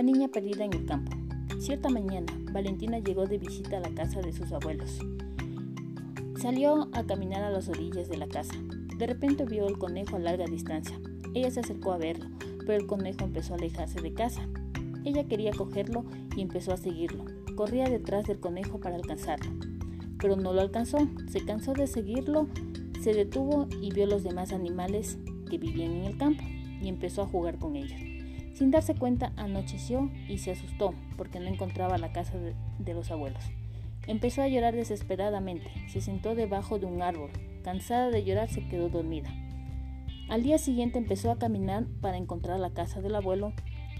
La niña perdida en el campo. Cierta mañana, Valentina llegó de visita a la casa de sus abuelos. Salió a caminar a las orillas de la casa. De repente vio el conejo a larga distancia. Ella se acercó a verlo, pero el conejo empezó a alejarse de casa. Ella quería cogerlo y empezó a seguirlo. Corría detrás del conejo para alcanzarlo, pero no lo alcanzó. Se cansó de seguirlo, se detuvo y vio los demás animales que vivían en el campo y empezó a jugar con ellos. Sin darse cuenta, anocheció y se asustó porque no encontraba la casa de, los abuelos. Empezó a llorar desesperadamente. Se sentó debajo de un árbol. Cansada de llorar, se quedó dormida. Al día siguiente empezó a caminar para encontrar la casa del abuelo.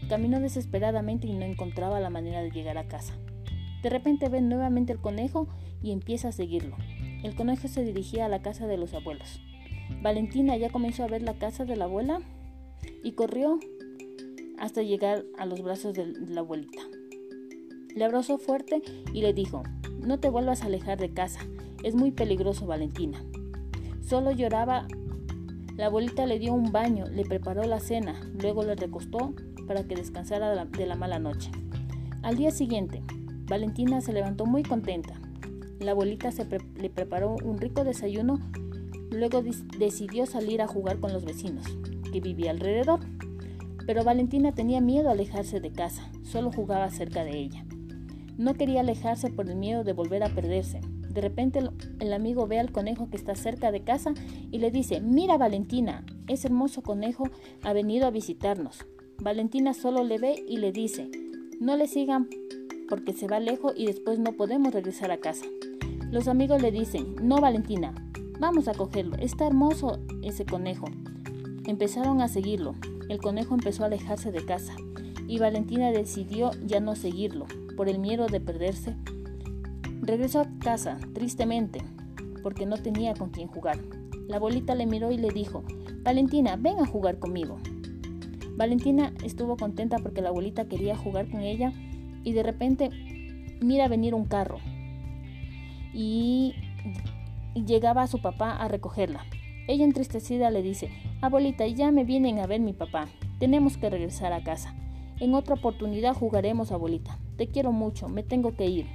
Caminó desesperadamente y no encontraba la manera de llegar a casa. De repente ve nuevamente el conejo y empieza a seguirlo. El conejo se dirigía a la casa de los abuelos. Valentina ya comenzó a ver la casa de la abuela y corrió hasta llegar a los brazos de la abuelita. Le abrazó fuerte y le dijo, no te vuelvas a alejar de casa, es muy peligroso Valentina. Solo lloraba. La abuelita le dio un baño, le preparó la cena, luego le recostó para que descansara de la mala noche. Al día siguiente, Valentina se levantó muy contenta. La abuelita le preparó un rico desayuno, luego decidió salir a jugar con los vecinos, que vivía alrededor. Pero Valentina tenía miedo a alejarse de casa, solo jugaba cerca de ella. No quería alejarse por el miedo de volver a perderse. De repente el, amigo ve al conejo que está cerca de casa y le dice, mira Valentina, ese hermoso conejo ha venido a visitarnos. Valentina solo le ve y le dice, no le sigan porque se va lejos y después no podemos regresar a casa. Los amigos le dicen, no Valentina, vamos a cogerlo, está hermoso ese conejo. Empezaron a seguirlo, el conejo empezó a alejarse de casa y Valentina decidió ya no seguirlo por el miedo de perderse. Regresó a casa tristemente porque no tenía con quién jugar. La abuelita le miró y le dijo, Valentina, ven a jugar conmigo. Valentina estuvo contenta porque la abuelita quería jugar con ella y de repente mira venir un carro y llegaba a su papá a recogerla. Ella entristecida le dice, abuelita, ya me vienen a ver mi papá, tenemos que regresar a casa. En otra oportunidad jugaremos, abuelita. Te quiero mucho, me tengo que ir.